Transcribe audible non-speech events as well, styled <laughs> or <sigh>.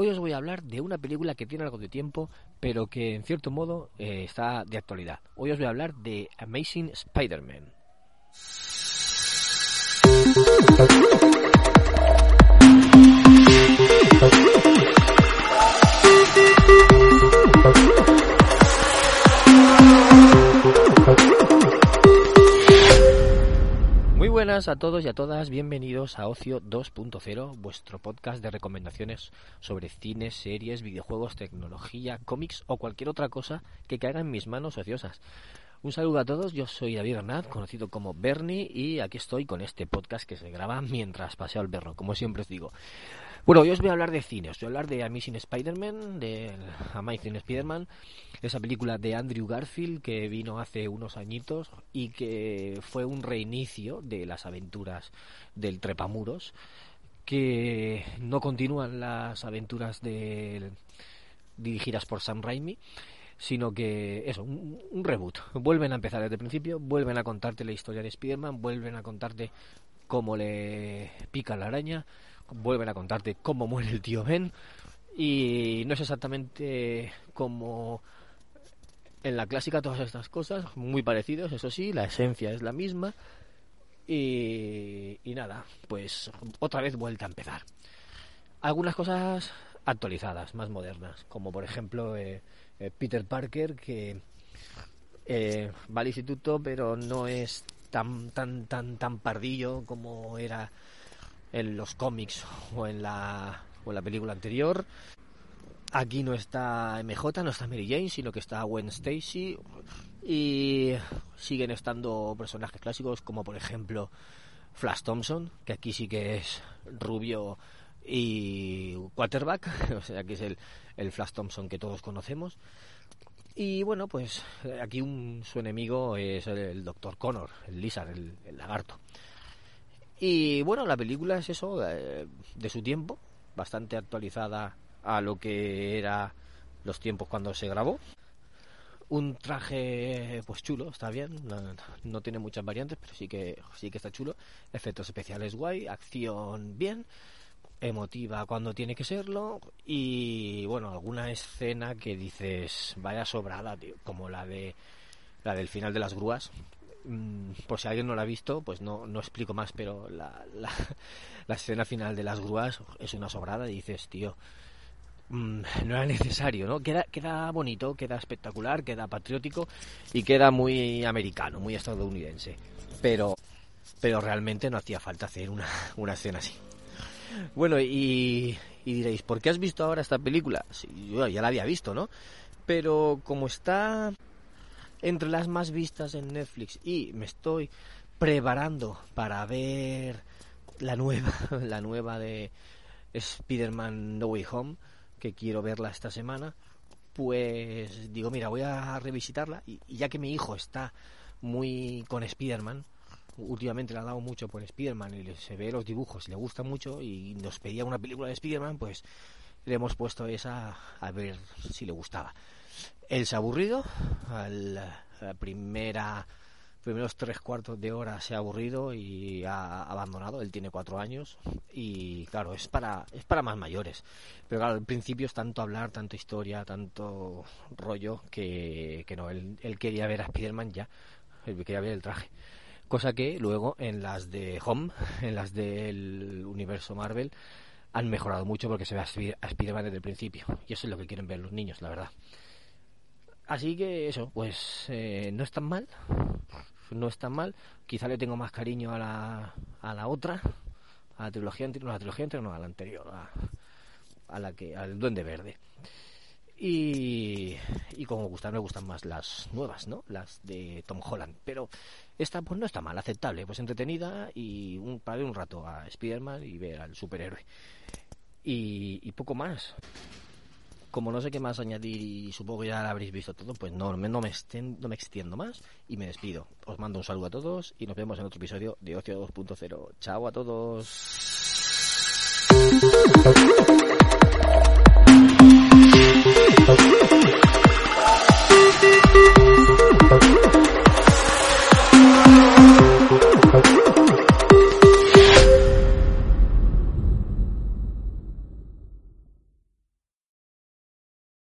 Hoy os voy a hablar de una película que tiene algo de tiempo, pero que en cierto modo eh, está de actualidad. Hoy os voy a hablar de Amazing Spider-Man. A todos y a todas, bienvenidos a Ocio 2.0, vuestro podcast de recomendaciones sobre cines, series, videojuegos, tecnología, cómics o cualquier otra cosa que caiga en mis manos ociosas. Un saludo a todos, yo soy David Bernat, conocido como Bernie, y aquí estoy con este podcast que se graba mientras paseo al perro, como siempre os digo. Bueno, hoy os voy a hablar de cine, os voy a hablar de Amazing Spider-Man, de Amazing Spider-Man, esa película de Andrew Garfield que vino hace unos añitos y que fue un reinicio de las aventuras del Trepamuros, que no continúan las aventuras de, dirigidas por Sam Raimi, sino que eso, un, reboot. Vuelven a empezar desde el principio, vuelven a contarte la historia de Spider-Man, vuelven a contarte cómo le pica la araña, vuelven a contarte cómo muere el tío Ben y no es exactamente como en la clásica todas estas cosas, muy parecidos, eso sí, la esencia es la misma y, y nada, pues otra vez vuelta a empezar. Algunas cosas actualizadas, más modernas, como por ejemplo eh, eh, Peter Parker que eh, va al instituto pero no es tan tan tan tan pardillo como era en los cómics o en la, o en la película anterior. Aquí no está MJ, no está Mary Jane, sino que está Gwen Stacy. Y siguen estando personajes clásicos como por ejemplo Flash Thompson, que aquí sí que es rubio y quarterback, <laughs> o sea que es el, el Flash Thompson que todos conocemos. Y bueno, pues aquí un, su enemigo es el, el Dr. Connor, el Lizard, el, el lagarto. Y bueno, la película es eso, de, de, su tiempo, bastante actualizada a lo que era los tiempos cuando se grabó. Un traje pues chulo, está bien, no, no, tiene muchas variantes, pero sí que sí que está chulo. Efectos especiales guay, acción bien, emotiva cuando tiene que serlo y bueno, alguna escena que dices vaya sobrada, tío, como la de la del final de las grúas, por si alguien no la ha visto, pues no, no explico más, pero la, la, <laughs> la, escena final de las grúas es una sobrada y dices, tío, mmm, no era necesario, ¿no? Queda, queda bonito, queda espectacular, queda patriótico y queda muy americano, muy estadounidense. Pero, pero realmente no hacía falta hacer una, una escena así. Bueno, y, diréis, ¿por qué has visto ahora esta película? Sí, yo ya la había visto, ¿no? Pero como está entre las más vistas en Netflix y me estoy preparando para ver la nueva, <laughs> la nueva de Spider-Man No Way Home, que quiero verla esta semana, pues digo, mira, voy a revisitarla y, y ya que mi hijo está muy con Spider-Man, últimamente le ha dado mucho por Spider-Man y se ve los dibujos y le gusta mucho y nos pedía una película de Spider-Man, pues le hemos puesto esa a ver si le gustaba. Él se ha aburrido, al, a primera primeros tres cuartos de hora se ha aburrido y ha abandonado. Él tiene cuatro años y claro, es para, es para más mayores. Pero claro, al principio es tanto hablar, tanto historia, tanto rollo que, que no, él, él quería ver a Spider-Man ya, él quería ver el traje. Cosa que luego en las de Home, <laughs> en las del universo Marvel, han mejorado mucho porque se ve a desde el principio. Y eso es lo que quieren ver los niños, la verdad. Así que eso, pues eh, no es tan mal. No es tan mal. Quizá le tengo más cariño a la, a la otra, a la trilogía anterior, no a la trilogía anterior, no, a la anterior, a, a la que, al Duende Verde. Y, y como gustan, me gustan más las nuevas, ¿no? Las de Tom Holland. Pero esta pues no está mal, aceptable, pues entretenida y un, para ver un rato a Spider-Man y ver al superhéroe. Y, poco más como no sé qué más añadir y supongo que ya lo habréis visto todo, pues no, no, me no me extiendo más y me despido. Os mando un saludo a todos y nos vemos en otro episodio de Ocio 2.0. Chao a todos.